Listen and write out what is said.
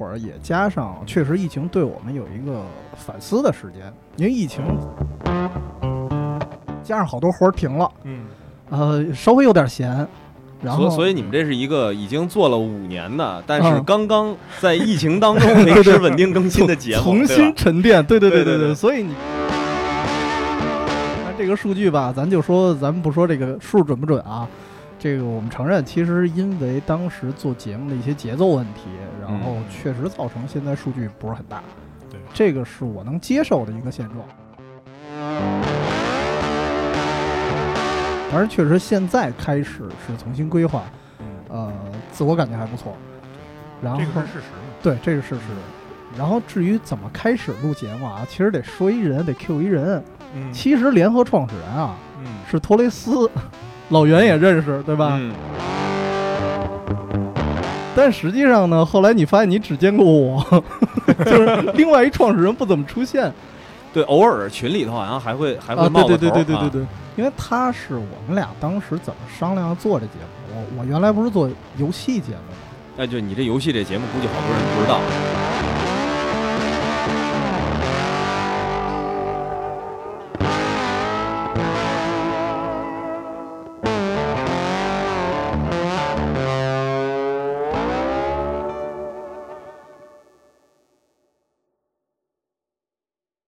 会儿也加上，确实疫情对我们有一个反思的时间，因为疫情加上好多活儿停了，嗯，呃，稍微有点闲，然后所所以你们这是一个已经做了五年的，但是嗯刚刚在疫情当中 维持稳定更新的节目，重新沉淀，对对对对对对所以你。那这个数据吧，咱就说，咱们不说这个数准不准啊，这个我们承认，其实因为当时做节目的一些节奏问题，然后嗯确实造成现在数据不是很大。对这个是我能接受的一个现状。当然，确实现在开始是重新规划，嗯，呃，自我感觉还不错。然后这个是事实。对，这是事实。然后至于怎么开始录节目啊，其实得说一人，得 Q 一人。嗯其实联合创始人啊嗯，是托雷斯，老袁也认识，对吧？嗯，但实际上呢，后来你发现你只见过我，就是另外一创始人不怎么出现 对，偶尔群里头好像还会还会啊。冒个对对对头啊对对对对，因为他是我们俩当时怎么商量做这节目。我我原来不是做游戏节目吗？哎，就你这游戏这节目，估计好多人不知道。